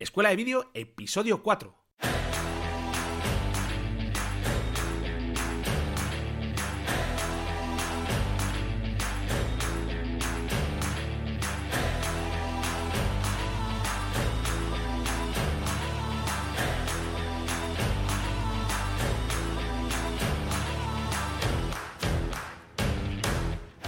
Escuela de Vídeo, episodio 4.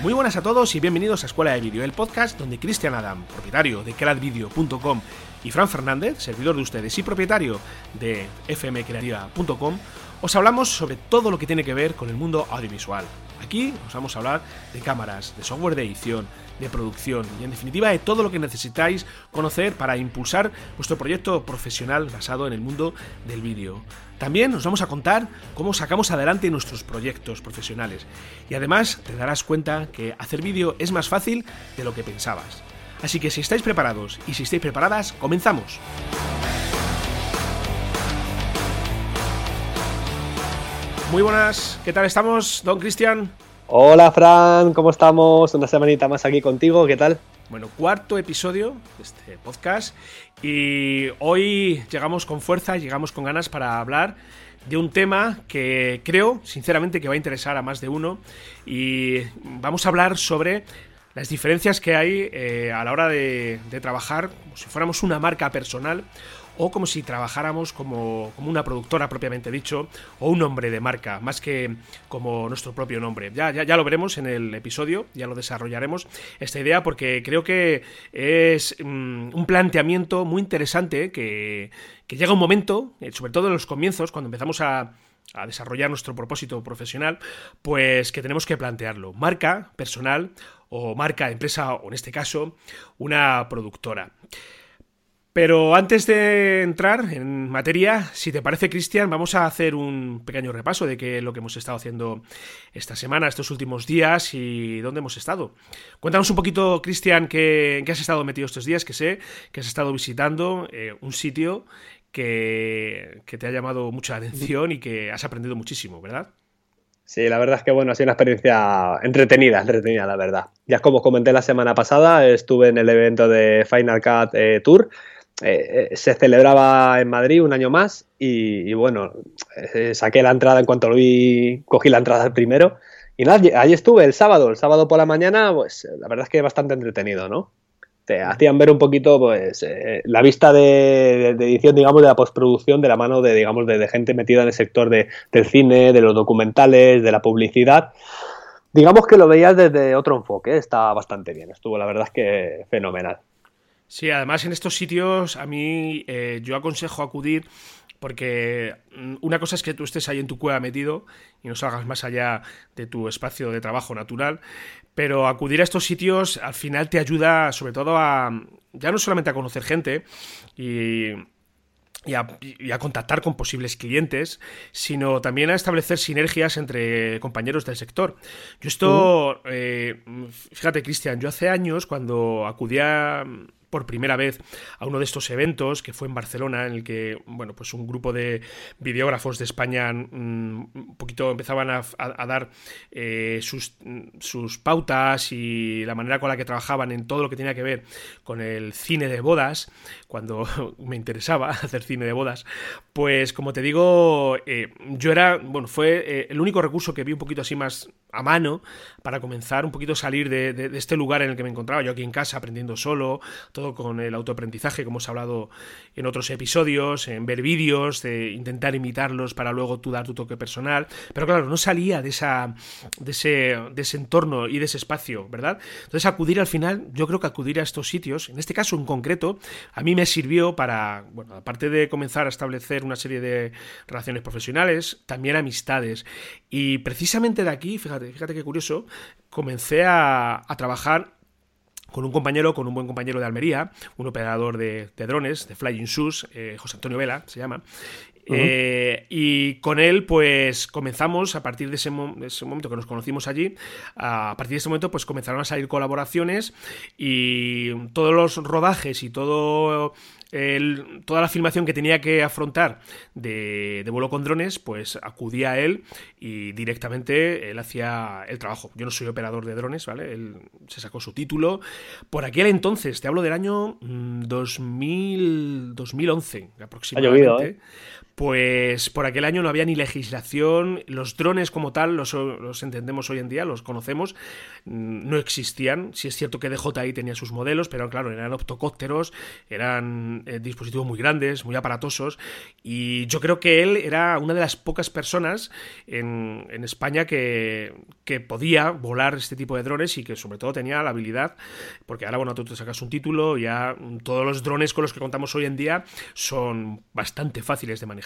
Muy buenas a todos y bienvenidos a Escuela de Vídeo, el podcast donde Cristian Adam, propietario de cradvideo.com y Fran Fernández, servidor de ustedes y propietario de fmcreativa.com, os hablamos sobre todo lo que tiene que ver con el mundo audiovisual. Aquí os vamos a hablar de cámaras, de software de edición, de producción y en definitiva de todo lo que necesitáis conocer para impulsar vuestro proyecto profesional basado en el mundo del vídeo. También os vamos a contar cómo sacamos adelante nuestros proyectos profesionales y además te darás cuenta que hacer vídeo es más fácil de lo que pensabas. Así que si estáis preparados y si estáis preparadas, comenzamos. Muy buenas, ¿qué tal estamos, don Cristian? Hola Fran, ¿cómo estamos? Una semanita más aquí contigo, ¿qué tal? Bueno, cuarto episodio de este podcast y hoy llegamos con fuerza, llegamos con ganas para hablar de un tema que creo, sinceramente, que va a interesar a más de uno y vamos a hablar sobre las diferencias que hay eh, a la hora de, de trabajar como si fuéramos una marca personal o como si trabajáramos como, una productora propiamente dicho, o un nombre de marca, más que como nuestro propio nombre. Ya, ya, lo veremos en el episodio, ya lo desarrollaremos esta idea, porque creo que es mm, un planteamiento muy interesante que, llega un momento, eh, sobre todo en los comienzos, cuando empezamos a a desarrollar nuestro propósito profesional, pues que tenemos que plantearlo. Marca personal o marca empresa, o en este caso, una productora. Pero antes de entrar en materia, si te parece, Cristian, vamos a hacer un pequeño repaso de qué es lo que hemos estado haciendo esta semana, estos últimos días y dónde hemos estado. Cuéntanos un poquito, Cristian, en qué has estado metido estos días, que sé que has estado visitando eh, un sitio que, que te ha llamado mucha atención y que has aprendido muchísimo, ¿verdad? Sí, la verdad es que bueno, ha sido una experiencia entretenida, entretenida, la verdad. Ya como comenté la semana pasada, estuve en el evento de Final Cut eh, Tour eh, eh, se celebraba en Madrid un año más y, bueno, eh, saqué la entrada en cuanto lo vi, cogí la entrada primero y nada, allí estuve el sábado, el sábado por la mañana, pues la verdad es que bastante entretenido, ¿no? Te hacían ver un poquito, pues, la vista de, edición, digamos, de la postproducción de la mano de, digamos, de, gente metida en el sector de, del cine, de los documentales, de la publicidad. Digamos que lo veías desde otro enfoque, está bastante bien, estuvo la verdad es que fenomenal. Sí, además en estos sitios a mí eh, yo aconsejo acudir porque mm, una cosa es que tú estés ahí en tu cueva metido y no salgas más allá de tu espacio de trabajo natural, pero acudir a estos sitios al final te ayuda sobre todo a ya no solamente a conocer gente y y a, contactar con posibles clientes, sino también a establecer sinergias entre compañeros del sector. Yo esto, eh, fíjate Cristian, yo hace años cuando acudía por primera vez a uno de estos eventos que fue en Barcelona en el que bueno pues un grupo de videógrafos de España mm, un poquito empezaban a, dar eh, sus, sus, pautas y la manera con la que trabajaban en todo lo que tenía que ver con el cine de bodas cuando me interesaba hacer cine de bodas pues como te digo eh, yo era bueno fue eh, el único recurso que vi un poquito así más a mano para comenzar un poquito a salir de, este lugar en el que me encontraba yo aquí en casa aprendiendo solo todo con el autoaprendizaje como hemos hablado en otros episodios en ver vídeos de intentar imitarlos para luego tú dar tu toque personal. Pero claro no salía de esa de ese, de ese entorno y de ese espacio verdad entonces acudir al final yo creo que acudir a estos sitios en este caso en concreto a mí me sirvió para bueno aparte de comenzar a establecer una serie de relaciones profesionales también amistades. Y precisamente de aquí fíjate fíjate, qué curioso, comencé a, trabajar con un compañero, con un buen compañero de Almería, un operador de, drones, de Flying Shoes, eh, José Antonio Vela se llama. Eh, y con él, pues comenzamos a partir de ese, momento que nos conocimos allí, a partir de ese momento, pues comenzaron a salir colaboraciones y todos los rodajes y todo toda la filmación que tenía que afrontar de, vuelo con drones, pues acudía a él y directamente él hacía el trabajo. Yo no soy operador de drones, ¿vale? Él se sacó su título. Por aquel entonces, te hablo del año 2000, mm, 2011 aproximadamente. ¿eh? Pues por aquel año no había ni legislación, los drones como tal, los, entendemos hoy en día, los conocemos, mm, no existían. Sí es cierto que DJI tenía sus modelos, pero claro, eran optocópteros, eran eh, dispositivos muy grandes, muy aparatosos, y yo creo que él era una de las pocas personas en, España que, que, podía volar este tipo de drones y que sobre todo tenía la habilidad, porque ahora, bueno, tú te sacas un título, ya todos los drones con los que contamos hoy en día son bastante fáciles de manejar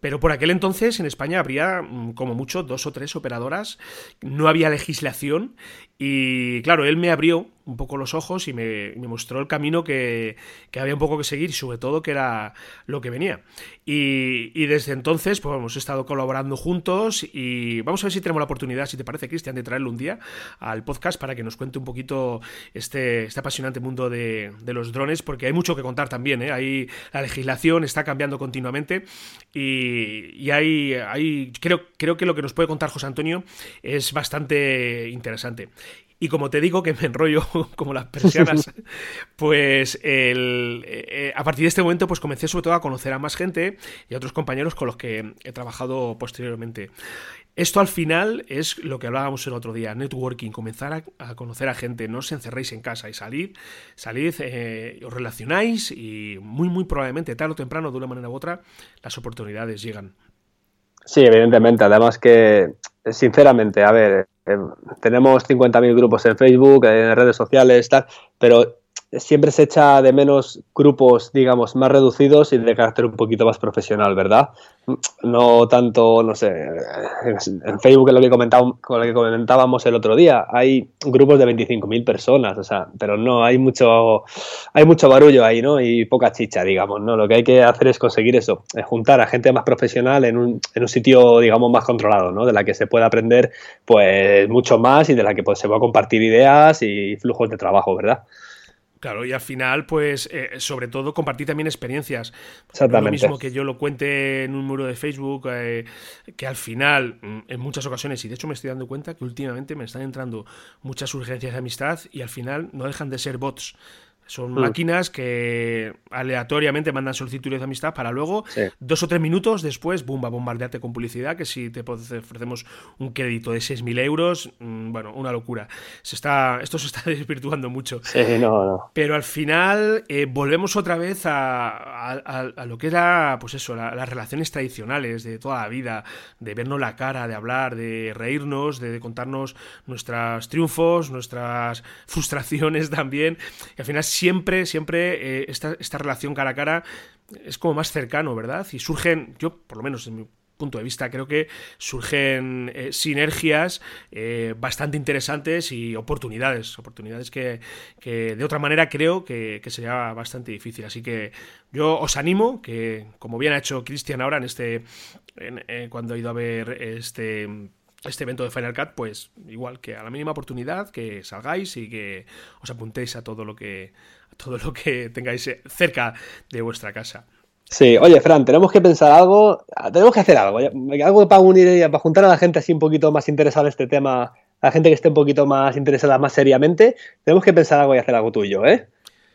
pero por aquel entonces en España habría mm, como mucho dos o tres operadoras, no había legislación y claro, él me abrió un poco los ojos y me, mostró el camino que, había un poco que seguir sobre todo que era lo que venía. Y, desde entonces, pues hemos estado colaborando juntos y vamos a ver si tenemos la oportunidad, si te parece, Cristian, de traerlo un día al podcast para que nos cuente un poquito este, este apasionante mundo de, los drones, porque hay mucho que contar también. ¿eh? Ahí la legislación está cambiando continuamente y, y hay, hay creo, creo que lo que nos puede contar José Antonio es bastante interesante. Y como te digo que me enrollo como las persianas, pues eh, a partir de este momento pues comencé sobre todo a conocer a más gente y a otros compañeros con los que he trabajado posteriormente. Esto al final es lo que hablábamos el otro día, networking, comenzar a, conocer a gente, no os encerréis en casa y salid, salid, eh, os relacionáis y muy muy probablemente tarde o temprano de una manera u otra las oportunidades llegan. Sí, evidentemente, además que sinceramente, a ver, eh, tenemos 50.000 grupos en Facebook, en redes sociales, tal, pero siempre se echa de menos grupos, digamos, más reducidos y de carácter un poquito más profesional, ¿verdad? No tanto, no sé, en Facebook, con lo que comentábamos el otro día, hay grupos de 25.000 personas, o sea, pero no, hay mucho, hay mucho barullo ahí, ¿no? Y poca chicha, digamos, ¿no? Lo que hay que hacer es conseguir eso, es juntar a gente más profesional en un, en un sitio, digamos, más controlado, ¿no? De la que se pueda aprender, pues, mucho más y de la que pues, se va a compartir ideas y flujos de trabajo, ¿verdad? Claro, y al final, pues, eh, sobre todo compartir también experiencias. Exactamente. lo mismo que yo lo cuente en un muro de Facebook, eh, que al final, mm, en muchas ocasiones, y de hecho me estoy dando cuenta que últimamente me están entrando muchas urgencias de amistad y al final no dejan de ser bots. Son mm. máquinas que aleatoriamente mandan solicitudes de amistad para luego, dos o tres minutos después, boom, va a bombardearte con publicidad, que si te ofrecemos un crédito de 6.000 euros, mm, bueno, una locura. Se está, esto se está desvirtuando mucho. Sí, no, no. Pero al final eh, volvemos otra vez a, lo que era, pues eso, las relaciones tradicionales de toda la vida, de vernos la cara, de hablar, de reírnos, de, contarnos nuestros triunfos, nuestras frustraciones también. Y al final siempre, siempre eh, esta, esta, relación cara a cara es como más cercano, ¿verdad? Y surgen, yo por lo menos en mi punto de vista, creo que surgen eh, sinergias eh, bastante interesantes y oportunidades, oportunidades que, de otra manera creo que, sería bastante difícil. Así que yo os animo que, como bien ha hecho Cristian ahora en este, cuando ha ido a ver este este evento de Final Cut, pues igual que a la mínima oportunidad, que salgáis y que os apuntéis a todo lo que, a todo lo que tengáis cerca de vuestra casa. Sí, oye, Fran, tenemos que pensar algo, tenemos que hacer algo, algo para unir, para juntar a la gente así un poquito más interesada en este tema, a la gente que esté un poquito más interesada más seriamente, tenemos que pensar algo y hacer algo tuyo, ¿eh?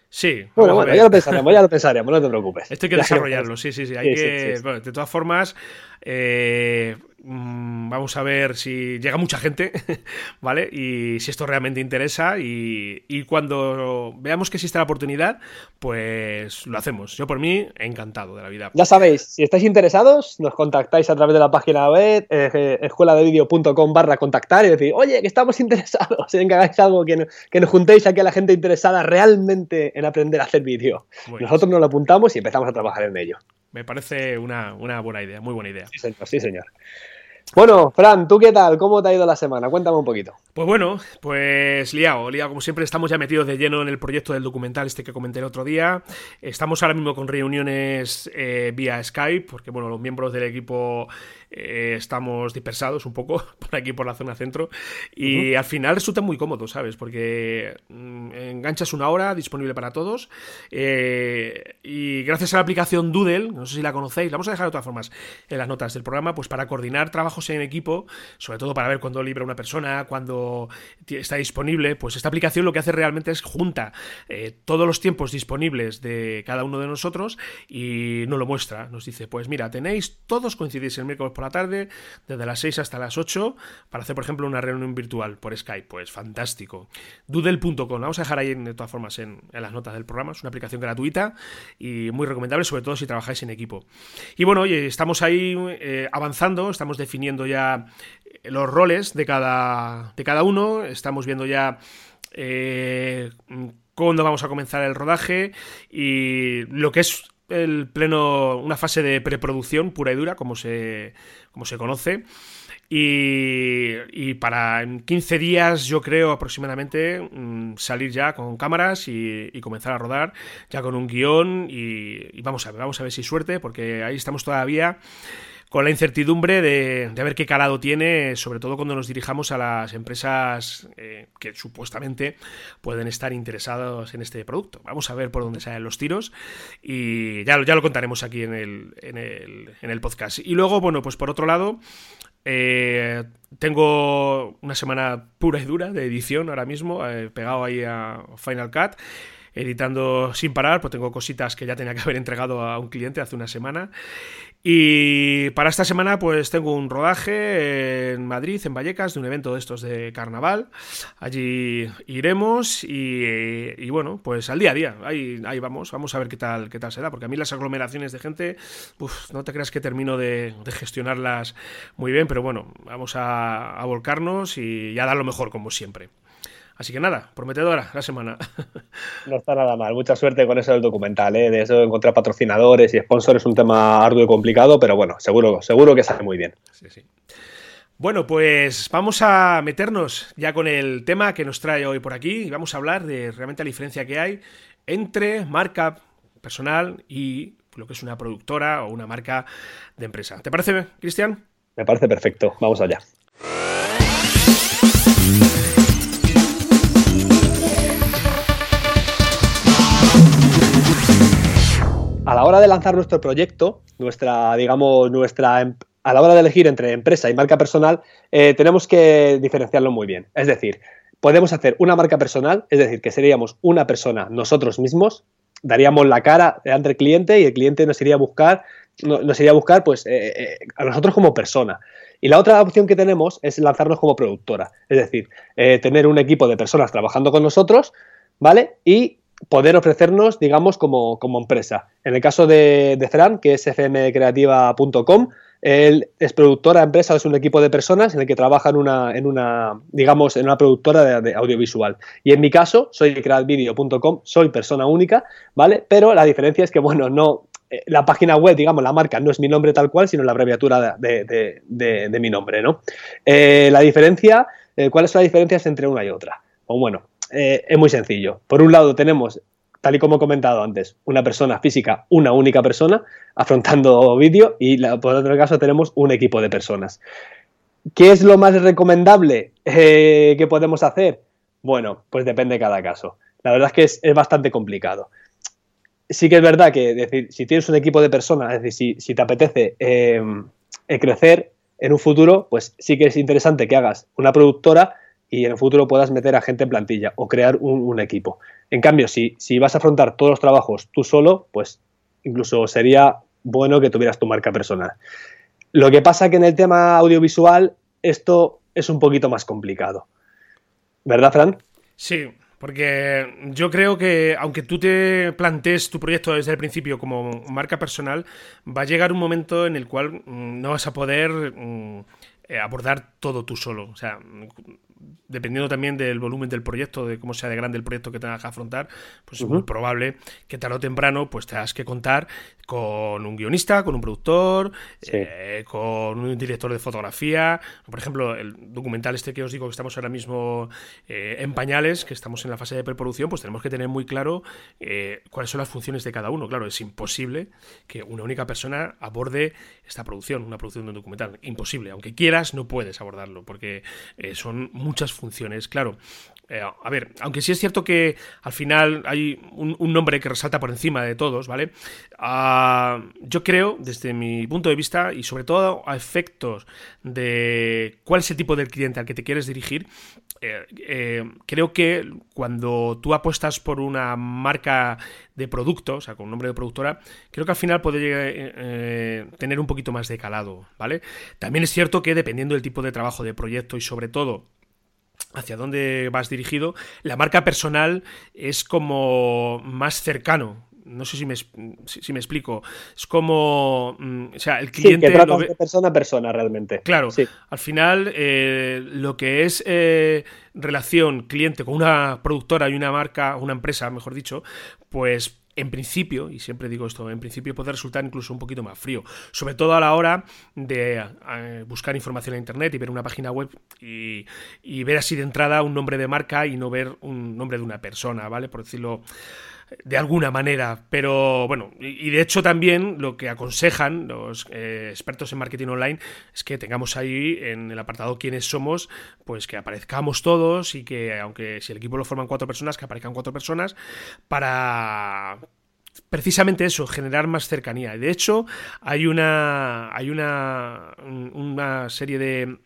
Sí. Bueno, bueno, ya lo pensaremos, ya lo pensaremos, no te preocupes. Esto hay que desarrollarlo, sí, sí, sí. Hay que, Bueno, de todas formas, eh, Mm, vamos a ver si llega mucha gente, ¿vale? Y si esto realmente interesa y, cuando veamos que existe la oportunidad, pues lo hacemos. Yo por mí, encantado de la vida. Ya sabéis, si estáis interesados, nos contactáis a través de la página web eh, escueladevideo.com barra contactar y decir, oye, que estamos interesados en que hagáis algo, que, nos juntéis aquí a la gente interesada realmente en aprender a hacer vídeo. Nosotros nos lo apuntamos y empezamos a trabajar en ello. Me parece una, buena idea, muy buena idea. Sí, señor. Sí, señor. Bueno, Fran, ¿tú qué tal? ¿Cómo te ha ido la semana? Cuéntame un poquito. Pues bueno, pues liado, liado. Como siempre, estamos ya metidos de lleno en el proyecto del documental este que comenté el otro día. Estamos ahora mismo con reuniones eh, vía Skype, porque bueno, los miembros del equipo eh, estamos dispersados un poco por aquí, por la zona centro. Y al final resulta muy cómodo, ¿sabes? Porque mm, enganchas una hora disponible para todos. Eh, y gracias a la aplicación Doodle, no sé si la conocéis, la vamos a dejar de todas formas en las notas del programa, pues para coordinar trabajos en equipo, sobre todo para ver cuándo libra una persona, cuándo está disponible, pues esta aplicación lo que hace realmente es junta eh, todos los tiempos disponibles de cada uno de nosotros y nos lo muestra. Nos dice, pues mira, tenéis, todos coincidís el miércoles por la tarde, desde las 6 hasta las 8, para hacer, por ejemplo, una reunión virtual por Skype. Pues fantástico. Doodle.com, vamos a dejar ahí de todas formas en, las notas del programa. Es una aplicación gratuita y muy recomendable, sobre todo si trabajáis en equipo. Y bueno, oye, estamos ahí eh, avanzando, estamos definiendo ya los roles de cada, de cada uno. Estamos viendo ya eh, cuándo vamos a comenzar el rodaje y lo que es el pleno, una fase de preproducción pura y dura, como se, como se conoce. Y, y, para en 15 días, yo creo aproximadamente, mm, salir ya con cámaras y, comenzar a rodar, ya con un guion. Y, y, vamos a ver, vamos a ver si suerte, porque ahí estamos todavía con la incertidumbre de, ver qué calado tiene, sobre todo cuando nos dirijamos a las empresas eh, que supuestamente pueden estar interesados en este producto. Vamos a ver por dónde salen los tiros y ya, ya lo contaremos aquí en el, en, el, en el podcast. Y luego, bueno, pues por otro lado, eh, tengo una semana pura y dura de edición ahora mismo, eh, pegado ahí a Final Cut editando sin parar, pues tengo cositas que ya tenía que haber entregado a un cliente hace una semana. Y para esta semana, pues tengo un rodaje en Madrid, en Vallecas, de un evento de estos de carnaval. Allí iremos y, bueno, pues al día a día, ahí, ahí vamos, vamos a ver qué tal, qué tal se da, porque a mí las aglomeraciones de gente, no te creas que termino de, gestionarlas muy bien, pero bueno, vamos a, a volcarnos y ya dar lo mejor, como siempre. Así que nada, prometedora la semana. No está nada mal. Mucha suerte con eso del documental. ¿eh? De eso encontrar patrocinadores y sponsors es un tema arduo y complicado, pero bueno, seguro, seguro que sale muy bien. Sí, sí. Bueno, pues vamos a meternos ya con el tema que nos trae hoy por aquí y vamos a hablar de realmente la diferencia que hay entre marca personal y lo que es una productora o una marca de empresa. ¿Te parece, Cristian? Me parece perfecto. Vamos allá. A la hora de lanzar nuestro proyecto, nuestra, digamos, nuestra, em, a la hora de elegir entre empresa y marca personal, eh, tenemos que diferenciarlo muy bien. Es decir, podemos hacer una marca personal, es decir, que seríamos una persona nosotros mismos, daríamos la cara ante el cliente y el cliente nos iría a buscar, nos iría a buscar pues, eh, eh, a nosotros como persona. Y la otra opción que tenemos es lanzarnos como productora, es decir, tener un equipo de personas trabajando con nosotros, ¿vale? Y poder ofrecernos, digamos, como, empresa. En el caso de, de Fran, que es fmcreativa.com, él es productora de empresa, es un equipo de personas en el que trabaja en una, en una digamos, en una productora de, audiovisual. Y en mi caso, soy creatvideo.com, soy persona única, ¿vale? Pero la diferencia es que, bueno, no, eh, la página web, digamos, la marca no es mi nombre tal cual, sino la abreviatura de, mi nombre, ¿no? Eh, la diferencia, eh, ¿cuáles son las diferencias entre una y otra? O bueno, eh, es muy sencillo. Por un lado tenemos, tal y como he comentado antes, una persona física, una única persona, afrontando vídeo, y por otro caso tenemos un equipo de personas. ¿Qué es lo más recomendable eh, que podemos hacer? Bueno, pues depende de cada caso. La verdad es que es, bastante complicado. Sí que es verdad que si tienes un equipo de personas, es decir, si, te apetece em, crecer en un futuro, pues sí que es interesante que hagas una productora y en el futuro puedas meter a gente en plantilla o crear un, equipo. En cambio, si, si vas a afrontar todos los trabajos tú solo, pues incluso sería bueno que tuvieras tu marca personal. Lo que pasa que en el tema audiovisual esto es un poquito más complicado. ¿Verdad, Fran? Sí, porque yo creo que aunque tú te plantees tu proyecto desde el principio como marca personal, va a llegar un momento en el cual mm, no vas a poder mm, eh, abordar todo tú solo. O sea, dependiendo también del volumen del proyecto, de cómo sea de grande el proyecto que tengas que afrontar, pues es muy probable que tarde o temprano pues tengas que contar con un guionista, con un productor, eh, con un director de fotografía. Por ejemplo, el documental este que os digo que estamos ahora mismo eh, en pañales, que estamos en la fase de preproducción, pues tenemos que tener muy claro eh, cuáles son las funciones de cada uno. Claro, es imposible que una única persona aborde esta producción, una producción de un documental. Imposible. Aunque quieras, no puedes abordarlo, porque son muchas funciones. Claro, a ver, aunque sí es cierto que al final hay un, nombre que resalta por encima de todos, ¿vale? Ah, yo creo, desde mi punto de vista, y sobre todo a efectos de cuál es el tipo del cliente al que te quieres dirigir, eh, eh, creo que cuando tú apuestas por una marca de producto, o sea, con un nombre de productora, creo que al final puede eh, tener un poquito más de calado, ¿vale? También es cierto que dependiendo del tipo de trabajo, de proyecto y sobre todo hacia dónde vas dirigido, la marca personal es como más cercano. No sé si me, si, me explico. Es como. Mm, o sea, el cliente. Sí, que de persona a persona realmente. Claro. Al final, eh, lo que es eh, relación cliente con una productora y una marca, una empresa, mejor dicho, pues en principio, y siempre digo esto, en principio puede resultar incluso un poquito más frío, sobre todo a la hora de eh, buscar información en Internet y ver una página web y, y, ver así de entrada un nombre de marca y no ver un nombre de una persona, ¿vale? Por decirlo de alguna manera. Pero bueno, y, de hecho también lo que aconsejan los eh, expertos en marketing online es que tengamos ahí en el apartado quiénes somos, pues que aparezcamos todos y que aunque si el equipo lo forman cuatro personas, que aparezcan cuatro personas para precisamente eso, generar más cercanía. De hecho, hay una hay una, una serie de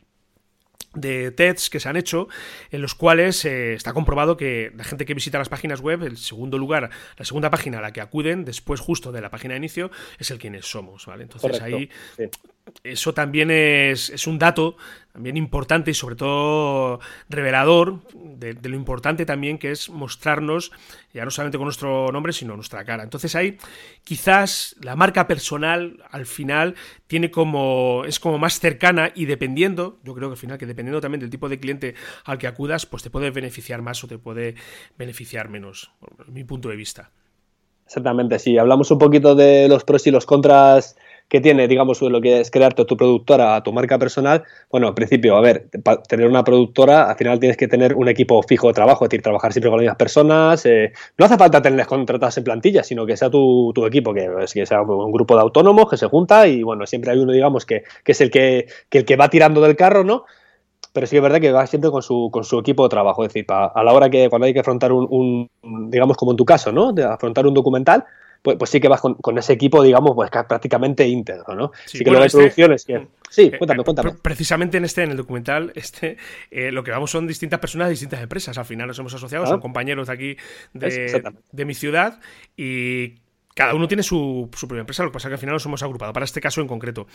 de TEDs que se han hecho, en los cuales eh, está comprobado que la gente que visita las páginas web, el segundo lugar, la segunda página a la que acuden, después justo de la página de inicio, es el quienes somos, ¿vale? Entonces ahí eso también es, un dato también importante y sobre todo revelador de, lo importante también que es mostrarnos ya no solamente con nuestro nombre sino nuestra cara. Entonces ahí quizás la marca personal al final tiene como es como más cercana y dependiendo, yo creo que al final que dependiendo también del tipo de cliente al que acudas, pues te puede beneficiar más o te puede beneficiar menos, mi punto de vista. Exactamente, sí. Hablamos un poquito de los pros y los contras que tiene, digamos, lo que es crearte tu productora, tu marca personal, bueno, al principio, a ver, para tener una productora, al final tienes que tener un equipo fijo de trabajo, es decir, trabajar siempre con las mismas personas. Eh, no hace falta tenerles contratadas en plantilla, sino que sea tu, equipo, que, que, sea un grupo de autónomos que se junta y, bueno, siempre hay uno, digamos, que, es el que, el que va tirando del carro, ¿no? pero sí que es verdad que va siempre con su, con su equipo de trabajo. Es decir, a la hora que cuando hay que afrontar un, digamos como en tu caso, ¿no? De afrontar un documental, pues, pues, sí que vas con, ese equipo, digamos, pues prácticamente íntegro, ¿no? Sí, que lo hay este, producciones que... Sí, eh, cuéntame, cuéntame. Precisamente en este, en el documental, este, eh, lo que vamos son distintas personas de distintas empresas. Al final nos hemos asociado, son compañeros de aquí de, de mi ciudad y cada uno tiene su, su, propia empresa, lo que pasa es que al final nos hemos agrupado, para este caso en concreto.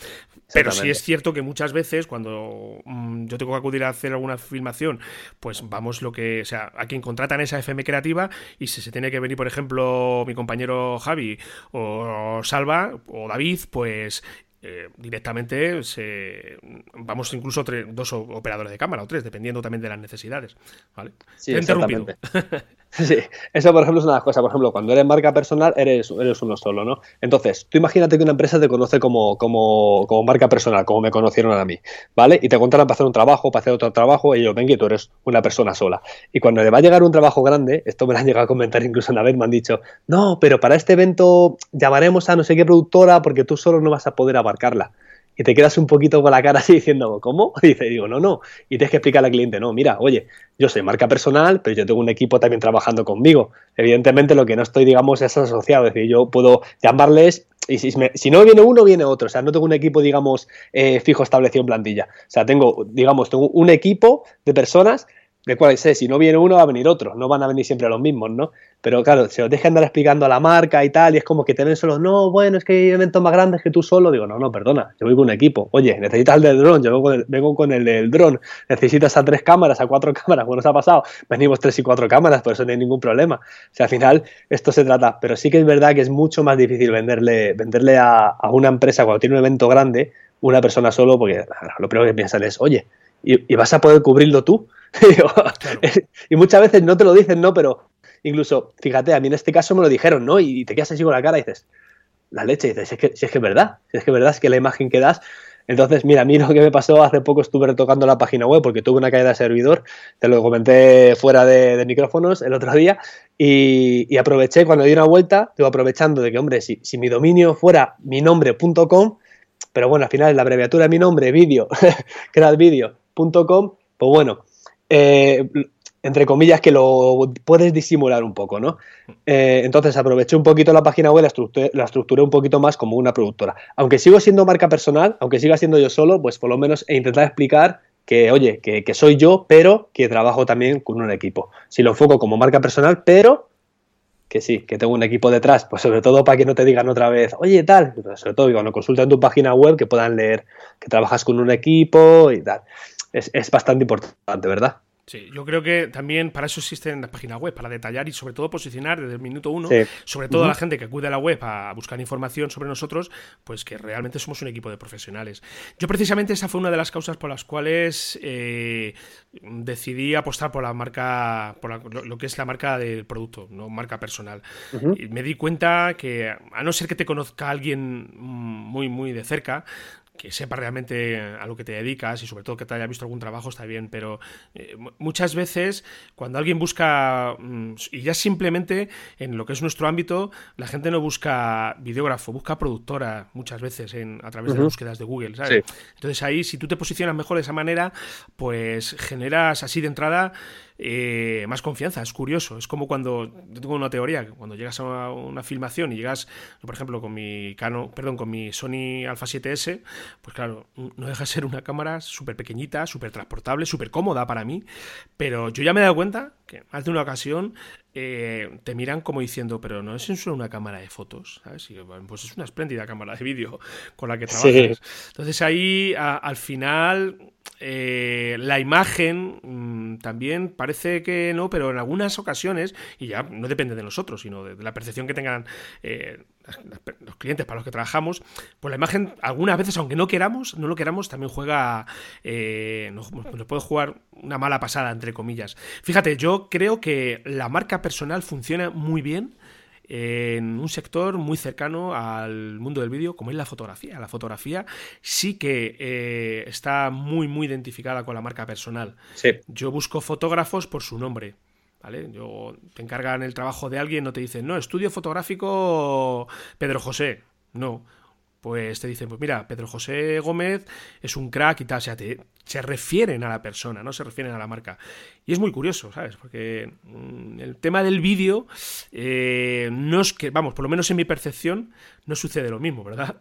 Pero sí es cierto que muchas veces cuando mm, yo tengo que acudir a hacer alguna filmación, pues vamos lo que, o sea, a quien contratan esa FM creativa y si se tiene que venir, por ejemplo, mi compañero Javi o Salva o David, pues eh, directamente se, vamos incluso dos operadores de cámara o tres, dependiendo también de las necesidades. ¿vale? Sí, interrumpido. Sí, eso por ejemplo es una cosa, por ejemplo, cuando eres marca personal eres, eres uno solo, ¿no? Entonces, tú imagínate que una empresa te conoce como, como, como marca personal, como me conocieron a mí, ¿vale? Y te contratan para hacer un trabajo, para hacer otro trabajo, y ellos ven que tú eres una persona sola. Y cuando le va a llegar un trabajo grande, esto me lo han llegado a comentar incluso una vez, me han dicho, no, pero para este evento llamaremos a no sé qué productora porque tú solo no vas a poder abarcarla y te quedas un poquito con la cara así diciendo, ¿cómo? Y dice, digo, no, no. Y tienes que explicarle al cliente, no, mira, oye, yo soy marca personal, pero yo tengo un equipo también trabajando conmigo. Evidentemente lo que no estoy, digamos, es asociado. Es decir, yo puedo llamarles y si, si, no viene uno, viene otro. O sea, no tengo un equipo, digamos, eh, fijo establecido en plantilla. O sea, tengo, digamos, tengo un equipo de personas sé, si no viene uno va a venir otro, no van a venir siempre los mismos, ¿no? Pero claro, se os deja andar explicando a la marca y tal, y es como que te ven solo, no, bueno, es que hay eventos más grandes que tú solo, digo, no, no, perdona, yo voy con un equipo, oye, necesitas el del dron, yo vengo con el, del dron, necesitas a tres cámaras, a cuatro cámaras, bueno, se ha pasado, venimos tres y cuatro cámaras, por eso no hay ningún problema, o sea, al final esto se trata, pero sí que es verdad que es mucho más difícil venderle, venderle a, a una empresa cuando tiene un evento grande, una persona solo, porque lo primero que piensan es, oye, ¿y, y vas a poder cubrirlo tú? y muchas veces no te lo dicen, ¿no? Pero incluso, fíjate, a mí en este caso me lo dijeron, ¿no? Y te quedas así con la cara y dices, la leche, y dices, si es que, si es que es verdad, si es que es verdad, es que la imagen que das entonces, mira, a mí lo que me pasó hace poco estuve retocando la página web porque tuve una caída de servidor, te lo comenté fuera de, micrófonos el otro día, y, aproveché cuando di una vuelta, estuve aprovechando de que, hombre, si, si mi dominio fuera mi nombre.com, pero bueno, al final la abreviatura de mi nombre, vídeo, creadvideo.com, pues bueno, eh, entre comillas, que lo puedes disimular un poco, ¿no? Eh, entonces aproveché un poquito la página web, la estructuré, un poquito más como una productora. Aunque sigo siendo marca personal, aunque siga siendo yo solo, pues por lo menos he intentado explicar que, oye, que, soy yo, pero que trabajo también con un equipo. Si lo enfoco como marca personal, pero que sí, que tengo un equipo detrás, pues sobre todo para que no te digan otra vez, oye, tal, sobre todo cuando consultan tu página web, que puedan leer que trabajas con un equipo y tal. Es, es bastante importante, ¿verdad? Sí, yo creo que también para eso existen las páginas web, para detallar y sobre todo posicionar desde el minuto uno, sobre todo a la gente que acude a la web a buscar información sobre nosotros, pues que realmente somos un equipo de profesionales. Yo precisamente esa fue una de las causas por las cuales eh, decidí apostar por la marca, por lo, que es la marca del producto, no marca personal. y me di cuenta que a no ser que te conozca alguien muy, muy de cerca, que sepa realmente a lo que te dedicas y sobre todo que te haya visto algún trabajo está bien, pero eh, muchas veces cuando alguien busca, mm, y ya simplemente en lo que es nuestro ámbito, la gente no busca videógrafo, busca productora muchas veces en, a través de búsquedas de Google, ¿sabes? Entonces ahí, si tú te posicionas mejor de esa manera, pues generas así de entrada eh, más confianza. Es curioso. Es como cuando. Yo tengo una teoría, cuando llegas a una, filmación y llegas, por ejemplo, con mi Canon, perdón, con mi Sony Alpha 7S, pues claro, no deja de ser una cámara súper pequeñita, súper transportable, súper cómoda para mí. Pero yo ya me he dado cuenta que más de una ocasión eh, te miran como diciendo, pero no es solo una cámara de fotos, ¿sabes? pues es una espléndida cámara de vídeo con la que trabajas. Entonces ahí, al final, eh, la imagen mm, también parece que no, pero en algunas ocasiones, y ya no depende de nosotros, sino de, la percepción que tengan eh, los clientes para los que trabajamos, pues la imagen algunas veces, aunque no queramos, no lo queramos, también juega, eh, nos, puede jugar una mala pasada, entre comillas. Fíjate, yo creo que la marca personal funciona muy bien en un sector muy cercano al mundo del vídeo, como es la fotografía. La fotografía sí que eh, está muy, muy identificada con la marca personal. Yo busco fotógrafos por su nombre. ¿Vale? Yo, te encargan el trabajo de alguien, no te dicen, no, estudio fotográfico Pedro José. No. Pues te dicen, pues mira, Pedro José Gómez es un crack y tal. O sea, te, se refieren a la persona, no se refieren a la marca. Y es muy curioso, ¿sabes? Porque mm, el tema del vídeo eh, no es que, vamos, por lo menos en mi percepción, no sucede lo mismo, ¿verdad?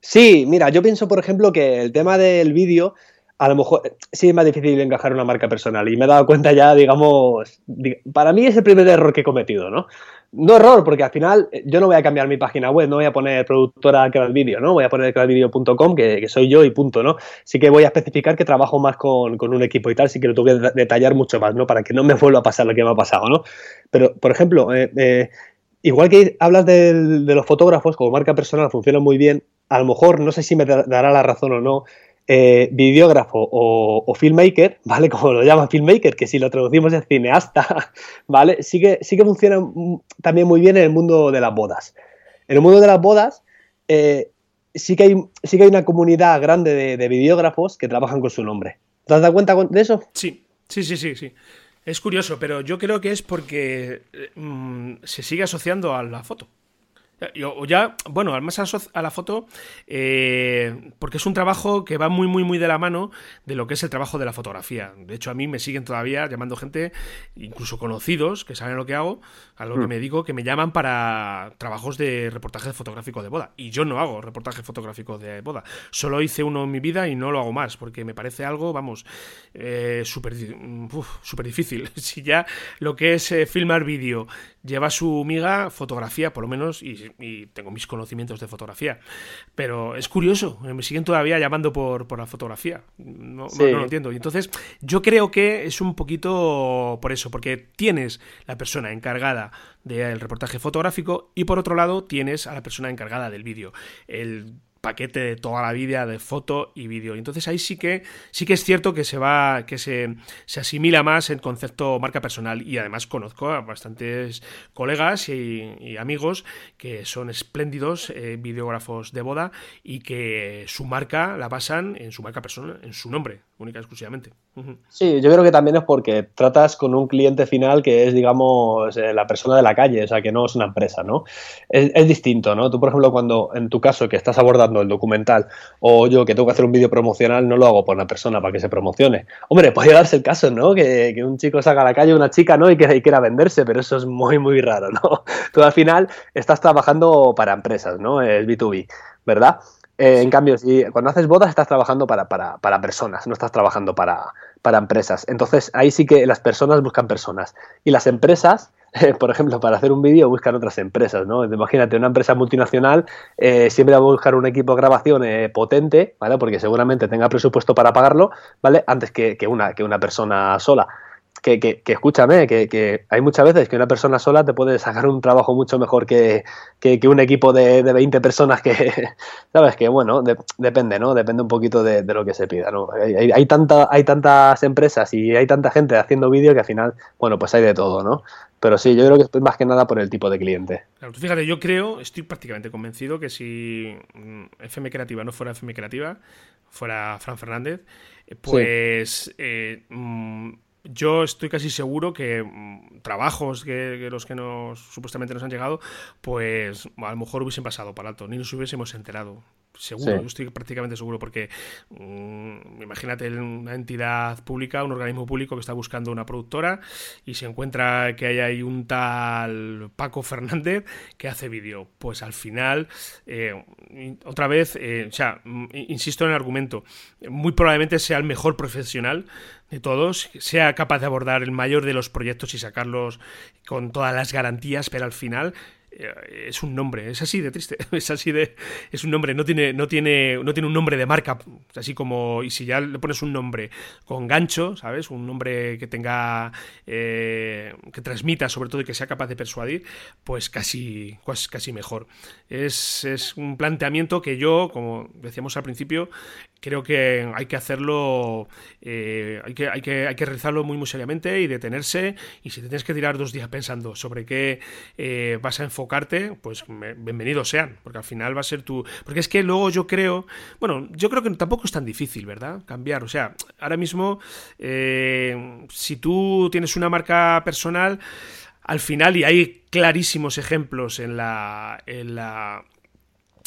Sí, mira, yo pienso, por ejemplo, que el tema del vídeo a lo mejor sí es más difícil encajar una marca personal. Y me he dado cuenta ya, digamos, para mí es el primer error que he cometido, ¿no? No error, porque al final eh, yo no voy a cambiar mi página web, no voy a poner productora vídeo, ¿no? Voy a poner creadvideo.com, que, soy yo y punto, ¿no? Sí que voy a especificar que trabajo más con, un equipo y tal, sí que lo tengo que detallar mucho más, ¿no? Para que no me vuelva a pasar lo que me ha pasado, ¿no? Pero, por ejemplo, eh, eh, igual que hablas de, de los fotógrafos, como marca personal funciona muy bien, a lo mejor, no sé si me dará la razón o no, eh, videógrafo o, filmmaker, ¿vale? Como lo llaman filmmaker, que si lo traducimos es cineasta, ¿vale? Sí que, sí que funciona también muy bien en el mundo de las bodas. En el mundo de las bodas, eh, sí, que hay, sí que hay una comunidad grande de, videógrafos que trabajan con su nombre. ¿Te has dado cuenta de eso? Sí, sí, sí, sí, sí. Es curioso, pero yo creo que es porque mm, se sigue asociando a la foto. O ya, bueno, más a la foto, eh, porque es un trabajo que va muy, muy, muy de la mano de lo que es el trabajo de la fotografía. De hecho, a mí me siguen todavía llamando gente, incluso conocidos, que saben lo que hago, a lo que hmm. me digo, que me llaman para trabajos de reportaje fotográfico de boda. Y yo no hago reportaje fotográfico de boda. Solo hice uno en mi vida y no lo hago más, porque me parece algo, vamos, eh, súper difícil. si ya lo que es eh, filmar vídeo lleva su miga, fotografía, por lo menos, y y tengo mis conocimientos de fotografía. Pero es curioso, eh, me siguen todavía llamando por, por la fotografía. No, lo entiendo. Y entonces, yo creo que es un poquito por eso, porque tienes la persona encargada del reportaje fotográfico y por otro lado tienes a la persona encargada del vídeo. El paquete de toda la vida de foto y vídeo. Entonces ahí sí que sí que es cierto que se va que se, se asimila más el concepto marca personal y además conozco a bastantes colegas y, amigos que son espléndidos eh, videógrafos de boda y que su marca la basan en su marca personal, en su nombre, única y exclusivamente. Sí, yo creo que también es porque tratas con un cliente final que es, digamos, eh, la persona de la calle, o sea, que no es una empresa, ¿no? Es, distinto, ¿no? Tú, por ejemplo, cuando en tu caso que estás abordando el documental o yo que tengo que hacer un vídeo promocional, no lo hago por una persona para que se promocione. Hombre, puede darse el caso, ¿no? Que, un chico salga a la calle, una chica, ¿no? Y que quiera venderse, pero eso es muy, muy raro, ¿no? Tú al final estás trabajando para empresas, ¿no? Es B2B, ¿verdad? Eh, en cambio, si cuando haces bodas estás trabajando para, para, para personas, no estás trabajando para, para, empresas. Entonces ahí sí que las personas buscan personas y las empresas, por ejemplo, para hacer un vídeo buscan otras empresas, ¿no? Imagínate, una empresa multinacional eh, siempre va a buscar un equipo de grabación eh, potente, ¿vale? Porque seguramente tenga presupuesto para pagarlo, ¿vale? Antes que, que, una, que una persona sola que, que, que escúchame, que, que, hay muchas veces que una persona sola te puede sacar un trabajo mucho mejor que, un equipo de, de, 20 personas que, sabes, que bueno, depende, ¿no? Depende un poquito de, lo que se pida, ¿no? Hay, hay, tanta, hay tantas empresas y hay tanta gente haciendo vídeo que al final, bueno, pues hay de todo, ¿no? Pero sí, yo creo que es más que nada por el tipo de cliente. Claro, fíjate, yo creo, estoy prácticamente convencido que si mm, FM Creativa no fuera FM Creativa, fuera Fran Fernández, pues eh, mm, yo estoy casi seguro que mm, trabajos que, los que nos supuestamente nos han llegado, pues a lo mejor hubiesen pasado para alto, ni nos hubiésemos enterado. Seguro, yo estoy prácticamente seguro, porque mm, imagínate una entidad pública, un organismo público que está buscando una productora y se encuentra que hay ahí un tal Paco Fernández que hace vídeo. Pues al final, eh, otra vez, eh, o sea, mm, insisto en el argumento, muy probablemente sea el mejor profesional de todos, sea capaz de abordar el mayor de los proyectos y sacarlos con todas las garantías, pero al final es un nombre, es así de triste, es así de es un nombre, no tiene no tiene no tiene un nombre de marca, así como y si ya le pones un nombre con gancho, ¿sabes? Un nombre que tenga eh, que transmita sobre todo y que sea capaz de persuadir, pues casi pues casi mejor. Es, es un planteamiento que yo, como decíamos al principio, creo que hay que hacerlo, eh, hay, que, hay, que, hay que realizarlo muy, muy seriamente y detenerse. Y si te tienes que tirar dos días pensando sobre qué eh, vas a enfocarte, pues bienvenidos sean, porque al final va a ser tu. Porque es que luego yo creo, bueno, yo creo que tampoco es tan difícil, ¿verdad? Cambiar. O sea, ahora mismo, eh, si tú tienes una marca personal, al final, y hay clarísimos ejemplos en la, en la,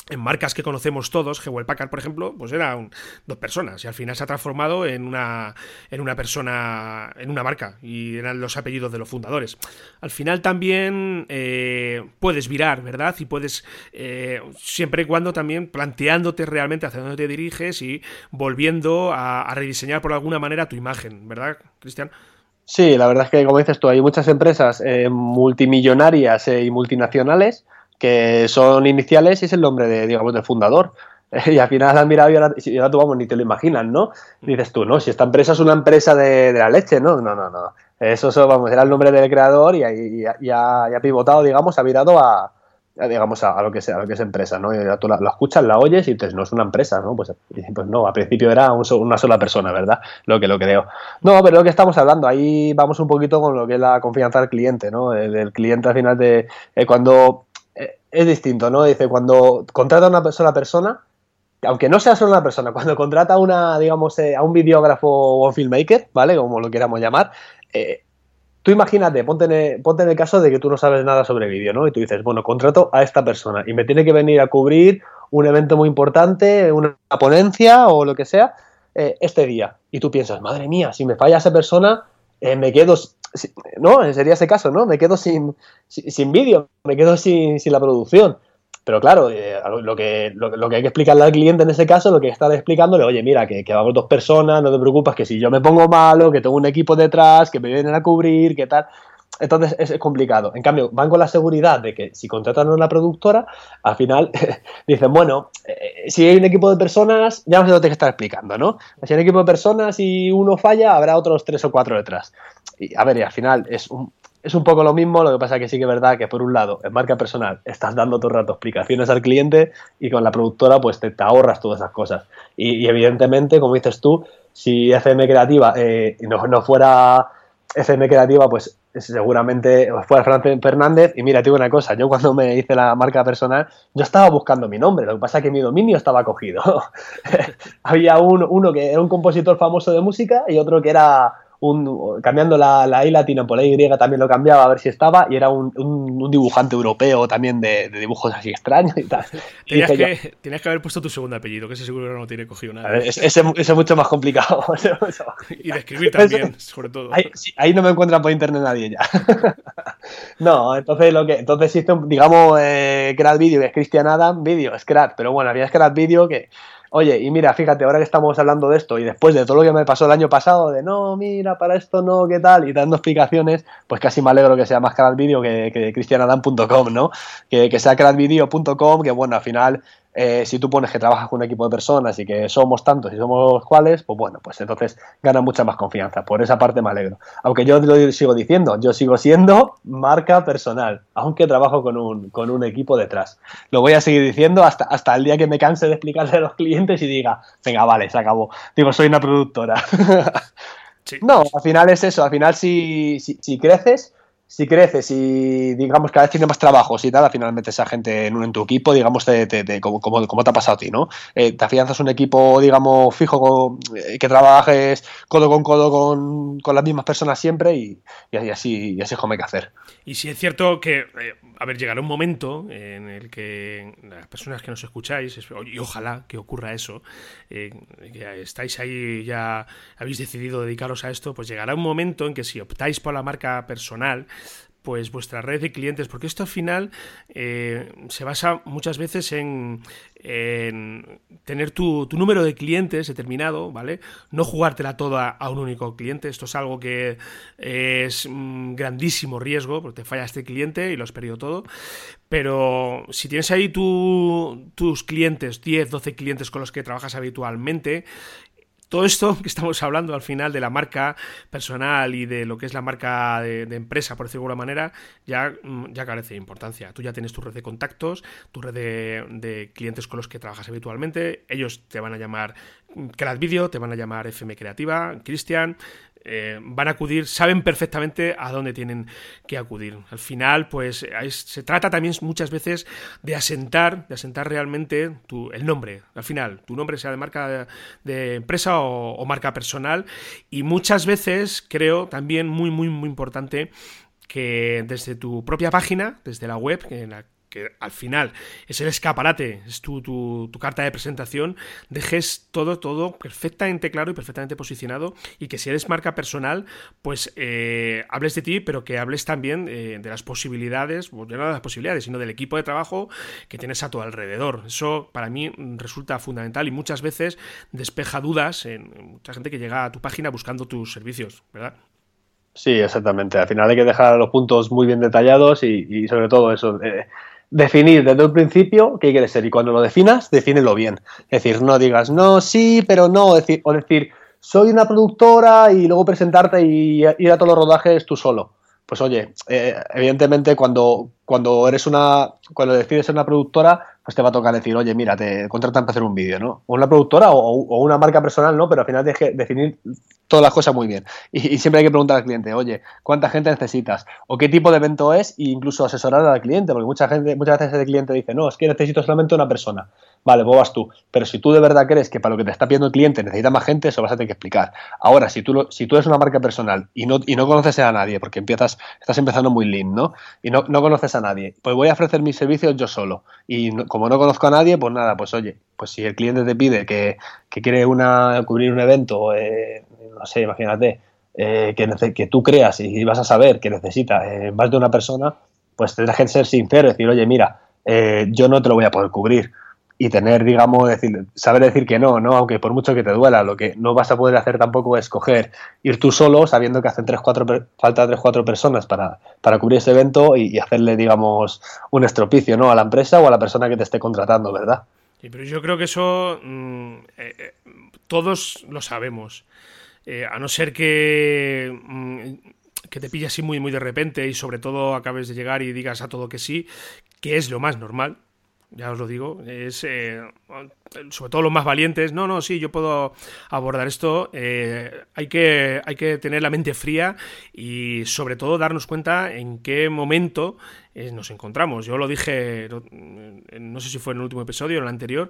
en marcas que conocemos todos, Hewell Packard, por ejemplo, pues eran dos personas y al final se ha transformado en una, en una persona, en una marca y eran los apellidos de los fundadores. Al final también eh, puedes virar, ¿verdad? Y puedes, eh, siempre y cuando también planteándote realmente hacia dónde te diriges y volviendo a, rediseñar por alguna manera tu imagen, ¿verdad, Cristian? Sí, la verdad es que, como dices tú, hay muchas empresas eh, multimillonarias y multinacionales que son iniciales y es el nombre de, digamos, del fundador. Y al final has mirado y ahora, y ahora tú, vamos, ni te lo imaginas, ¿no? dices tú, no, si esta empresa es una empresa de, la leche, ¿no? No, no, no. Eso, eso, vamos, era el nombre del creador y, y, ha, pivotado, digamos, ha virado a, digamos, a, lo que sea, a lo que es empresa, ¿no? Y tú la, escuchas, la oyes y dices, no es una empresa, ¿no? Pues, pues no, al principio era una sola persona, ¿verdad? Lo que lo creo. No, pero lo que estamos hablando, ahí vamos un poquito con lo que es la confianza del cliente, ¿no? El, cliente al final de eh, cuando es distinto, ¿no? Dice, cuando contrata a una sola persona, aunque no sea solo una persona, cuando contrata a una, digamos, eh, a un videógrafo o un filmmaker, ¿vale? Como lo queramos llamar, eh, tú imagínate, ponte en, el, el, caso de que tú no sabes nada sobre vídeo, ¿no? Y tú dices, bueno, contrato a esta persona y me tiene que venir a cubrir un evento muy importante, una ponencia o lo que sea, eh, este día. Y tú piensas, madre mía, si me falla esa persona, me quedo no, sería ese caso, ¿no? Me quedo sin, sin, vídeo, me quedo sin, la producción. Pero claro, eh, lo, que, lo, que hay que explicarle al cliente en ese caso, lo que está explicándole, oye, mira, que, que, vamos dos personas, no te preocupes, que si yo me pongo malo, que tengo un equipo detrás, que me vienen a cubrir, que tal. Entonces es, complicado. En cambio, van con la seguridad de que si contratan a una productora, al final dicen, bueno, eh, si hay un equipo de personas, ya no sé lo que estar explicando, ¿no? Si hay un equipo de personas y uno falla, habrá otros tres o cuatro detrás. Y a ver, y al final es un, es un poco lo mismo, lo que pasa que sí que es verdad que por un lado, en marca personal, estás dando todo el rato explicaciones al cliente y con la productora pues te, ahorras todas esas cosas. Y, evidentemente, como dices tú, si FM Creativa eh, no, no fuera FM Creativa, pues seguramente fuera Fran Fernández. Y mira, te digo una cosa, yo cuando me hice la marca personal, yo estaba buscando mi nombre, lo que pasa es que mi dominio estaba cogido. Había uno que era un compositor famoso de música y otro que era cambiando la, la I latina por la Y también lo cambiaba a ver si estaba y era un, dibujante europeo también de, dibujos así extraños y tal. Tenías, que, haber puesto tu segundo apellido, que ese seguro no tiene cogido nada. ese, es mucho más complicado. y de escribir también, sobre todo. Ahí, no me encuentran por internet nadie ya. no, entonces lo que entonces hice, digamos, eh, Video, que es Christian Adam Video, Scratch, pero bueno, había Scratch Video que Oye, y mira, fíjate, ahora que estamos hablando de esto y después de todo lo que me pasó el año pasado, de no, mira, para esto no, qué tal, y dando explicaciones, pues casi me alegro que sea más Cradvideo que, que cristianadam.com, ¿no? Que, que sea cradvideo.com, que bueno, al final eh, si tú pones que trabajas con un equipo de personas y que somos tantos y somos cuales, pues bueno, pues entonces gana mucha más confianza. Por esa parte me alegro. Aunque yo lo sigo diciendo, yo sigo siendo marca personal, aunque trabajo con un, con un equipo detrás. Lo voy a seguir diciendo hasta, hasta el día que me canse de explicarle a los clientes y diga, venga, vale, se acabó. Digo, soy una productora. No, al final es eso, al final si, si creces si creces y digamos cada vez tienes más trabajos y tal, al final metes a gente en, en tu equipo, digamos, de, como, como, te ha pasado a ti, ¿no? Eh, te afianzas un equipo, digamos, fijo, eh, que trabajes codo con codo con, con las mismas personas siempre y, y, así, y así como hay que hacer. Y si es cierto que, eh, a ver, llegará un momento en el que las personas que nos escucháis, y ojalá que ocurra eso, que estáis ahí ya habéis decidido dedicaros a esto, pues llegará un momento en que si optáis por la marca personal, pues vuestra red de clientes, porque esto al final eh, se basa muchas veces en, tener tu, número de clientes determinado, ¿vale? No jugártela toda a un único cliente, esto es algo que es un grandísimo riesgo, porque te falla este cliente y lo has perdido todo, pero si tienes ahí tus clientes, 10, 12 clientes con los que trabajas habitualmente, todo esto que estamos hablando al final de la marca personal y de lo que es la marca de, empresa, por decirlo de alguna manera, ya, mm, ya carece de importancia. Tú ya tienes tu red de contactos, tu red de, clientes con los que trabajas habitualmente, ellos te van a llamar Creat Video, te van a llamar FM Creativa, Cristian, eh, van a acudir, saben perfectamente a dónde tienen que acudir. Al final, pues se trata también muchas veces de asentar, de asentar realmente tu, el nombre. Al final, tu nombre sea de marca de, empresa o, marca personal. Y muchas veces creo también muy, muy, muy importante que desde tu propia página, desde la web, en la que al final es el escaparate, es tu, tu, carta de presentación, dejes todo, todo perfectamente claro y perfectamente posicionado y que si eres marca personal, pues eh, hables de ti, pero que hables también eh, de las posibilidades, no de las posibilidades, sino del equipo de trabajo que tienes a tu alrededor. Eso para mí resulta fundamental y muchas veces despeja dudas en mucha gente que llega a tu página buscando tus servicios, ¿verdad? Sí, exactamente. Al final hay que dejar los puntos muy bien detallados y, sobre todo eso, eh, definir desde el principio qué quieres ser y cuando lo definas, defínelo bien. Es decir, no digas no, sí, pero no, decir, o decir, soy una productora y luego presentarte y ir a todos los rodajes tú solo. Pues oye, eh, evidentemente cuando, cuando eres una, cuando decides ser una productora, pues te va a tocar decir, oye, mira, te contratan para hacer un vídeo, ¿no? O una productora o, una marca personal, ¿no? Pero al final tienes que definir todas las cosas muy bien. Y, siempre hay que preguntar al cliente, oye, ¿cuánta gente necesitas? ¿O qué tipo de evento es? E incluso asesorar al cliente, porque mucha gente, muchas veces el cliente dice, no, es que necesito solamente una persona. Vale, vos vas tú. Pero si tú de verdad crees que para lo que te está pidiendo el cliente necesita más gente, eso vas a tener que explicar. Ahora, si tú, si tú eres una marca personal y no, y no conoces a nadie, porque empiezas, estás empezando muy lean, ¿no? Y no, no conoces a nadie, pues voy a ofrecer mis servicios yo solo. Y como no conozco a nadie, pues nada, pues oye, pues si el cliente te pide que, quiere una, cubrir un evento, eh, no sé, imagínate, eh, que, que, tú creas y vas a saber que necesita eh, más de una persona, pues tendrás que ser sincero, decir, oye, mira, yo no te lo voy a poder cubrir y tener, digamos, decir, saber decir que no, ¿no? Aunque por mucho que te duela, lo que no vas a poder hacer tampoco es coger, ir tú solo, sabiendo que hacen tres, cuatro, falta tres, cuatro personas para, para cubrir ese evento y, hacerle, digamos, un estropicio, ¿no? A la empresa o a la persona que te esté contratando, ¿verdad? Sí, pero yo creo que eso mm, eh, eh, todos lo sabemos. Eh, a no ser que, mm, que te pilla así muy, muy de repente y sobre todo acabes de llegar y digas a todo que sí, que es lo más normal, ya os lo digo, es eh, sobre todo los más valientes, no, no, sí, yo puedo abordar esto, eh, hay, que, hay que tener la mente fría y sobre todo darnos cuenta en qué momento eh, nos encontramos. Yo lo dije, no, sé si fue en el último episodio o en el anterior,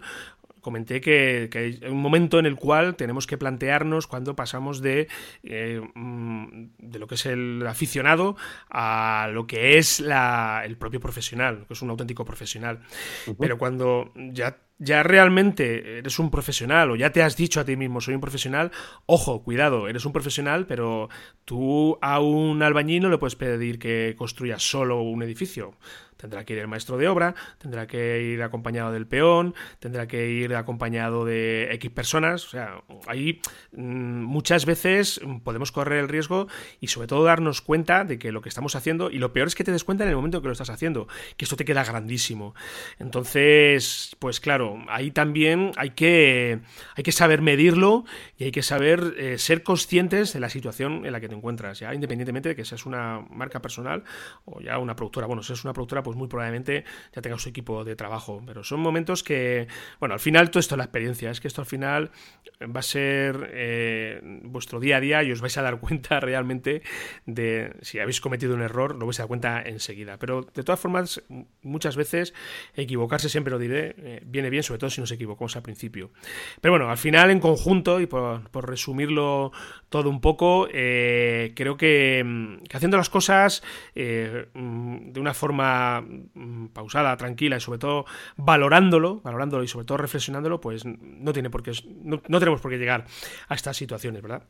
comenté que, hay un momento en el cual tenemos que plantearnos cuando pasamos de, eh, mm, de lo que es el aficionado a lo que es la, el propio profesional, que es un auténtico profesional. Pero cuando ya ya realmente eres un profesional o ya te has dicho a ti mismo soy un profesional, ojo, cuidado, eres un profesional, pero tú a un albañil no le puedes pedir que construya solo un edificio. Tendrá que ir el maestro de obra, tendrá que ir acompañado del peón, tendrá que ir acompañado de X personas. O sea, ahí mm, muchas veces podemos correr el riesgo y sobre todo darnos cuenta de que lo que estamos haciendo, y lo peor es que te des cuenta en el momento que lo estás haciendo, que esto te queda grandísimo. Entonces, pues claro, ahí también hay que, hay que saber medirlo y hay que saber eh, ser conscientes de la situación en la que te encuentras, ya independientemente de que seas una marca personal o ya una productora. Bueno, si es una productora, pues muy probablemente ya tenga su equipo de trabajo. Pero son momentos que, bueno, al final todo esto es la experiencia, es que esto al final va a ser eh, vuestro día a día y os vais a dar cuenta realmente de si habéis cometido un error, lo vais a dar cuenta enseguida. Pero de todas formas, muchas veces equivocarse, siempre lo diré, eh, viene bien, sobre todo si nos equivocamos al principio. Pero bueno, al final en conjunto, y por, resumirlo todo un poco, eh, creo que, que, haciendo las cosas mm, de una forma Mm, pausada, tranquila y sobre todo valorándolo, valorándolo y sobre todo reflexionándolo, pues no tiene por qué, no, tenemos por qué llegar a estas situaciones, ¿verdad?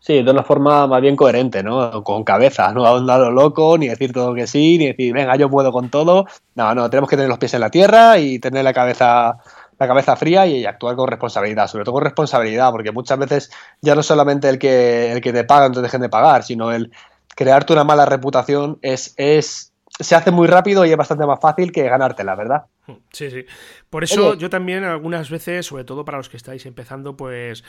Sí, de una forma más bien coherente, ¿no? Con cabeza, no a lado loco, ni decir todo que sí, ni decir, venga, yo puedo con todo. No, no, tenemos que tener los pies en la tierra y tener la cabeza la cabeza fría y actuar con responsabilidad, sobre todo con responsabilidad, porque muchas veces ya no solamente el que, el que te paga no te dejen de pagar, sino el crearte una mala reputación es, es se hace muy rápido y es bastante más fácil que ganártela, ¿verdad? Sí, sí. Por eso yo también algunas veces, sobre todo para los que estáis empezando, pues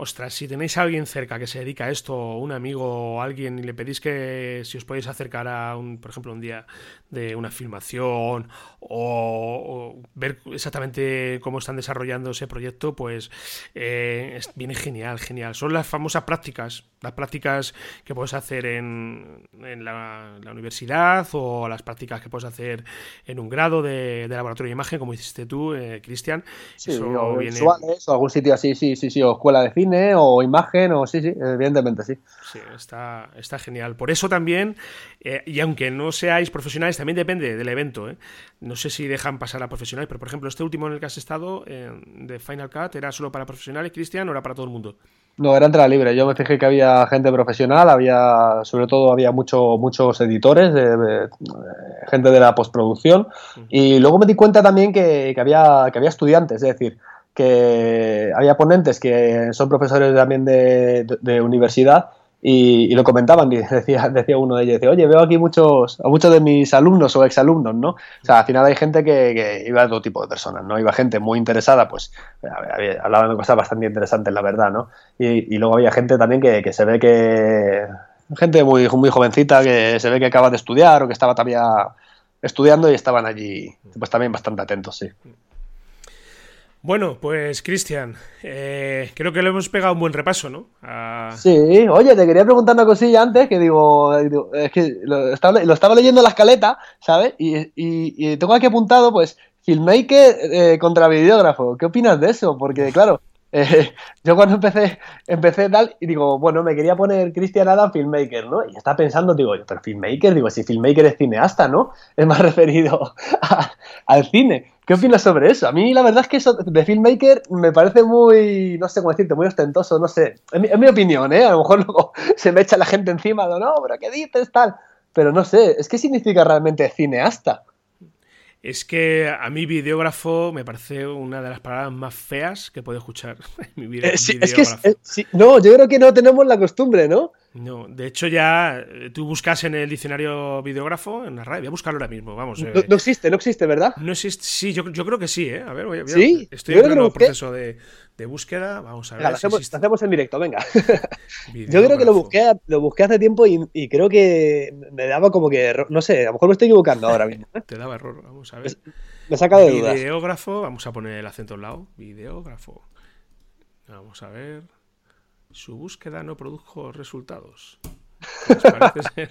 ostras, si tenéis a alguien cerca que se dedica a esto, un amigo o alguien, y le pedís que si os podéis acercar a un, por ejemplo, un día de una filmación o, ver exactamente cómo están desarrollando ese proyecto, pues eh, viene genial, genial. Son las famosas prácticas, las prácticas que puedes hacer en, la, universidad o las prácticas que puedes hacer en un grado de, laboratorio de imagen, como hiciste tú, eh, Cristian. Sí, o visuales, o algún sitio así, sí, sí, sí, o escuela de cine o imagen, o sí, sí, evidentemente sí. Sí, está, está genial. Por eso también, eh, y aunque no seáis profesionales, también depende del evento. ¿eh? No sé si dejan pasar a profesionales, pero por ejemplo, este último en el que has estado, eh, de Final Cut, ¿era solo para profesionales, Cristian, o era para todo el mundo? No, era entrada libre. Yo me fijé que había gente profesional, había, sobre todo había mucho, muchos editores, gente de la postproducción, y luego me di cuenta también que, que, había, que había estudiantes, es decir, que había ponentes que son profesores también de, universidad y, lo comentaban y decía, decía uno de ellos, decía, oye, veo aquí muchos, a muchos de mis alumnos o exalumnos, ¿no? O sea, al final hay gente que, iba de todo tipo de personas, ¿no? Iba gente muy interesada, pues hablaban de cosas bastante interesantes, la verdad, ¿no? Y, luego había gente también que, se ve que, gente muy, muy jovencita que se ve que acaba de estudiar o que estaba todavía estudiando y estaban allí, pues también bastante atentos, sí. Bueno, pues Cristian, eh, creo que le hemos pegado un buen repaso, ¿no? Sí, oye, te quería preguntar una cosilla antes, que digo, es que lo estaba, leyendo en la escaleta, ¿sabes? Y, tengo aquí apuntado, pues, filmmaker eh, contra videógrafo. ¿Qué opinas de eso? Porque, claro, eh, yo cuando empecé, empecé tal, y digo, bueno, me quería poner Cristian Adam filmmaker, ¿no? Y estaba pensando, digo, pero filmmaker, digo, si filmmaker es cineasta, ¿no? Es más referido al cine. ¿Qué opinas sobre eso? A mí la verdad es que eso de filmmaker me parece muy, no sé cómo decirte, muy ostentoso, no sé. Es mi, opinión, ¿eh? A lo mejor luego se me echa la gente encima de, no, pero ¿qué dices tal? Pero no sé, es que significa realmente cineasta. Es que a mí videógrafo me parece una de las palabras más feas que puedo escuchar en mi vida. Eh, es que, no, yo creo que no tenemos la costumbre, ¿no? No, de hecho ya eh, tú buscas en el diccionario videógrafo, en la RAE, voy a buscarlo ahora mismo, vamos. No, no existe, no existe, ¿verdad? No existe, sí, yo, yo creo que sí, ¿eh? A ver, voy a, ¿Sí? estoy en un proceso de, de, búsqueda, vamos a ver. Venga, lo, hacemos, lo, hacemos, en directo, venga. yo creo que lo busqué, lo busqué hace tiempo y, y, creo que me daba como que, no sé, a lo mejor me estoy equivocando ahora mismo. ¿eh? Te daba error, vamos a ver. Me saca de dudas. Videógrafo, vamos a poner el acento al lado, videógrafo. Vamos a ver. Su búsqueda no produjo resultados. Ser...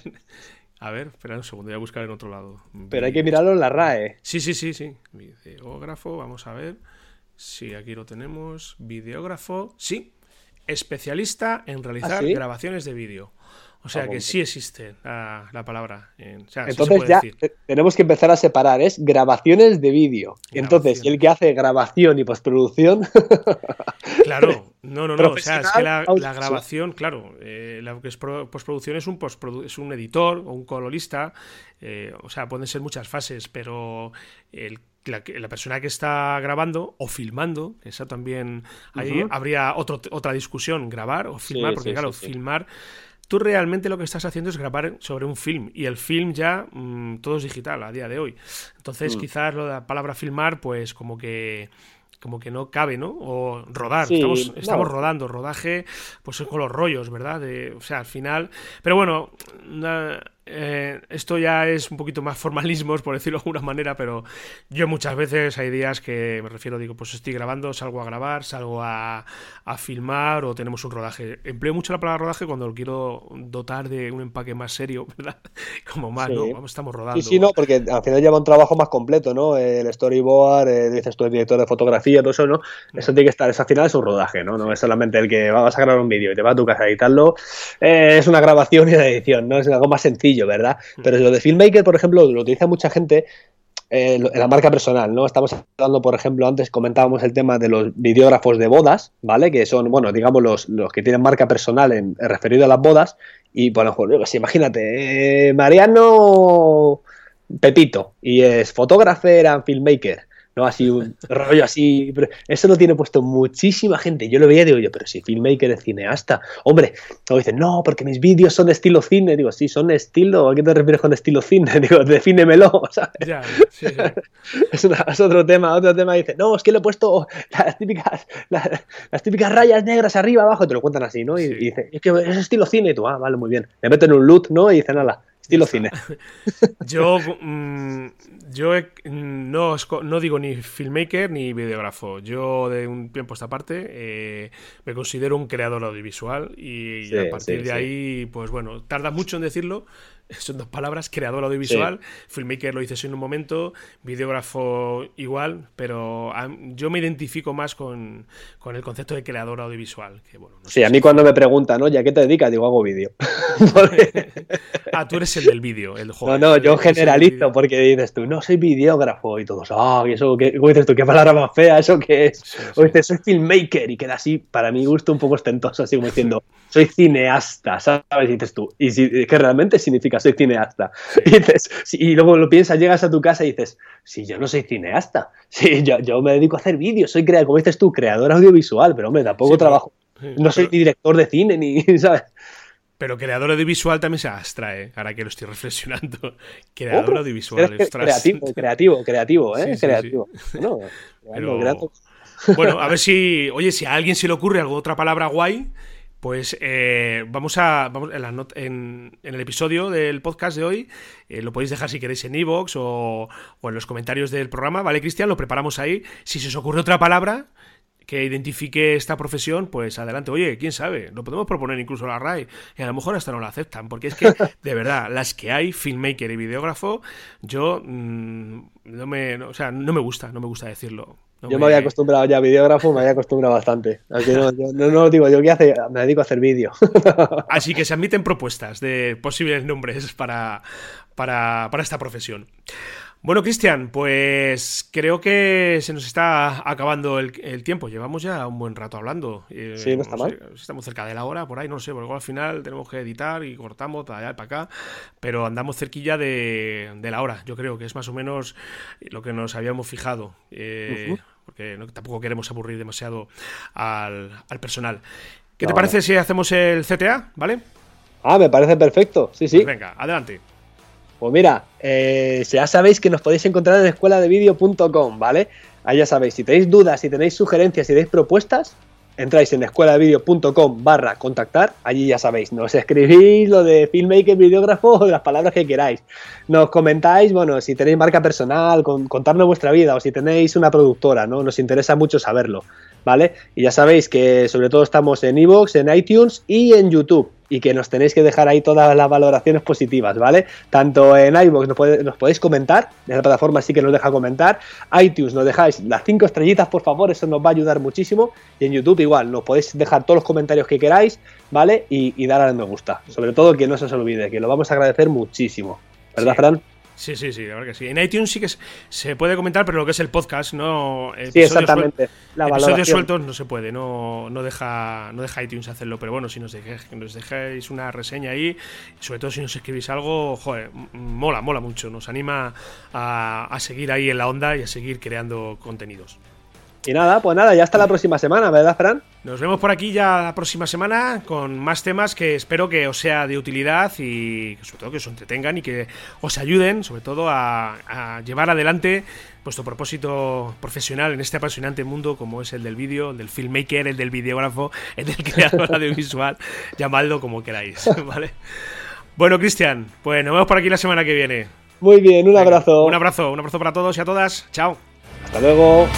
A ver, espera un segundo, voy a buscar en otro lado. Pero hay que mirarlo en la RAE. Sí, sí, sí, sí. Videógrafo, vamos a ver. Sí, aquí lo tenemos. Videógrafo, sí. Especialista en realizar ¿Ah, sí? grabaciones de vídeo. O sea que sí existe la, la palabra. O sea, Entonces sí ya decir. tenemos que empezar a separar, es grabaciones de vídeo. Entonces, el que hace grabación y postproducción... Claro, no, no, no. O sea, es que la, la grabación, claro, eh, lo que es postproducción es un, postprodu es un editor o un colorista. Eh, o sea, pueden ser muchas fases, pero el la, la, persona que está grabando o filmando, eso también ahí uh -huh. habría otro, otra discusión, grabar o filmar, Sí, porque sí, claro, sí. filmar, tú realmente lo que estás haciendo es grabar sobre un film y el film ya mmm, todo es digital a día de hoy. Entonces Mm. quizás lo de la palabra filmar pues como que como que no cabe, ¿no? O rodar, Sí, estamos, no. estamos rodando, rodaje, pues es con los rollos, ¿verdad? De, o sea, al final. Pero bueno, eh, esto ya es un poquito más formalismos, por decirlo de alguna manera, pero yo muchas veces hay días que me refiero, digo, pues estoy grabando, salgo a grabar, salgo a, a filmar o tenemos un rodaje. Empleo mucho la palabra rodaje cuando lo quiero dotar de un empaque más serio, ¿verdad? Como más, Sí. ¿no? Vamos, estamos rodando. Sí, sí, no, porque al final lleva un trabajo más completo, ¿no? El storyboard, eh, dices tú, el director de fotografía, todo eso, ¿no? Eso tiene que estar, eso al final es un rodaje, ¿no? No es solamente el que vas a grabar un vídeo y te vas a tu casa a editarlo, eh, es una grabación y una edición, ¿no? Es algo más sencillo, ¿verdad? Pero lo de Filmmaker, por ejemplo, lo utiliza mucha gente eh, en la marca personal, ¿no? Estamos hablando, por ejemplo, antes comentábamos el tema de los videógrafos de bodas, ¿vale? Que son, bueno, digamos, los, los que tienen marca personal en, en referido a las bodas. Y, bueno, pues, imagínate, eh, Mariano Pepito, y es fotógrafo, and filmmaker. ¿No? Así un rollo así. pero Eso lo tiene puesto muchísima gente. Yo lo veía y digo yo, pero si filmmaker es cineasta. Hombre, luego dicen, no, porque mis vídeos son estilo cine. Digo, sí, son estilo. ¿A qué te refieres con estilo cine? Digo, defínemelo, ¿sabes? Ya, sí, sí. Es, una- es otro tema, otro tema dice, no, es que le he puesto las típicas, la- las, típicas rayas negras arriba, abajo, te lo cuentan así, ¿no? Y, Sí. y dice, es que es estilo cine, y tú, ah, vale, muy bien. Le meten un loot, ¿no? Y dicen, nada, estilo cine. Yo, mm, yo mm, no, no digo ni filmmaker ni videógrafo. Yo de un tiempo a esta parte eh, me considero un creador audiovisual y Sí, a partir sí, de sí. ahí, pues bueno, tarda mucho en decirlo. Son dos palabras, creador audiovisual. Filmmaker lo dices en un momento, videógrafo igual, pero a- yo me identifico más con, con el concepto de creador audiovisual. Que, bueno, no Sí, a si- mí cuando me preguntan, ¿no? ¿Ya qué te dedicas? Digo, hago vídeo. Ah, tú eres el del vídeo, el No, joven. no, yo el del generalizo porque dices tú, no soy videógrafo y todos, ah, ¿y eso qué? ¿Cómo dices tú? ¿Qué palabra más fea? ¿Eso qué es? Sí, O dices, soy filmmaker y queda así, para mi gusto, un poco ostentoso, así como diciendo, soy cineasta, ¿sabes? Y dices tú, y si, que realmente significa soy cineasta. Y, dices, sí, y luego lo piensas, llegas a tu casa y dices, si yo no soy cineasta, sí, yo, yo me dedico a hacer vídeos, soy creador, como dices tú, creador audiovisual, pero hombre, tampoco Sí, trabajo, no soy pero- ni director de cine, ni, ¿sabes? Pero creador audiovisual también se abstrae, ahora que lo estoy reflexionando. Creador Oh, audiovisual, creativo, creativo, creativo, ¿eh? Creativo. Bueno, Pero- creando- Bueno, a ver si, oye, si a alguien se le ocurre algo, otra palabra guay, pues eh, vamos a, vamos en, la not- en- en el episodio del podcast de hoy, eh, lo podéis dejar si queréis en iVoox o, o en los comentarios del programa, ¿vale, Cristian? Lo preparamos ahí. Si se os ocurre otra palabra que identifique esta profesión, pues adelante. Oye, quién sabe, lo podemos proponer incluso a la RAI y a lo mejor hasta no la aceptan, porque es que, de verdad, las que hay, filmmaker y videógrafo, yo mm, no me, no, o sea, no me gusta, no me gusta decirlo. No Yo me había acostumbrado ya a videógrafo, me había acostumbrado bastante. Así no, yo no, no digo, yo qué hace, me dedico a hacer vídeo. Así que se admiten propuestas de posibles nombres para, para, para esta profesión. Bueno, Cristian, pues creo que se nos está acabando el, el tiempo. Llevamos ya un buen rato hablando. Eh, Sí, no está mal. estamos cerca de la hora, por ahí, no sé, porque al final tenemos que editar y cortamos para allá y para acá, pero andamos cerquilla de, de la hora. Yo creo que es más o menos lo que nos habíamos fijado. eh, Ujú. Porque no- tampoco queremos aburrir demasiado al, al personal. ¿Qué te parece si hacemos el CTA? ¿Vale? Ah, me parece perfecto. Sí, sí. Pues venga, adelante. Pues mira, eh, ya sabéis que nos podéis encontrar en escueladevideo.com, ¿vale? Ahí ya sabéis, si tenéis dudas, si tenéis sugerencias, si tenéis propuestas, entráis en escueladevideo.com barra contactar, allí ya sabéis, nos escribís lo de filmmaker, videógrafo o de las palabras que queráis. Nos comentáis, bueno, si tenéis marca personal, contarnos vuestra vida o si tenéis una productora, ¿no? Nos interesa mucho saberlo, ¿vale? Y ya sabéis que sobre todo estamos en iVoox, en iTunes y en YouTube y que nos tenéis que dejar ahí todas las valoraciones positivas, ¿vale? Tanto en iVoox nos, podéis comentar, en la plataforma sí que nos deja comentar, iTunes nos dejáis las cinco estrellitas, por favor, eso nos va a ayudar muchísimo, y en YouTube igual, nos podéis dejar todos los comentarios que queráis, ¿vale? Y, y dar a me gusta, sobre todo que no se os olvide, que lo vamos a agradecer muchísimo, ¿verdad, Fran? Sí, sí, sí, la verdad que sí. En iTunes sí que se puede comentar, pero lo que es el podcast, no. Sí, exactamente. la episodios sueltos no se puede, no, no, deja, no deja iTunes hacerlo. Pero bueno, si nos, dejáis, nos dejáis una reseña ahí, sobre todo si nos escribís algo, joder, mola, mola mucho. Nos anima a, a seguir ahí en la onda y a seguir creando contenidos. Y nada, pues nada, ya hasta la próxima semana, ¿verdad, Fran? Nos vemos por aquí ya la próxima semana con más temas que espero que os sea de utilidad y sobre todo que os entretengan y que os ayuden, sobre todo, a, llevar adelante vuestro propósito profesional en este apasionante mundo como es el del vídeo, el del filmmaker, el del videógrafo, el del creador audiovisual, llamadlo como queráis, ¿vale? Bueno, Cristian, pues nos vemos por aquí la semana que viene. Muy bien, un abrazo. Un abrazo, un abrazo para todos y a todas. Chao. Hasta luego.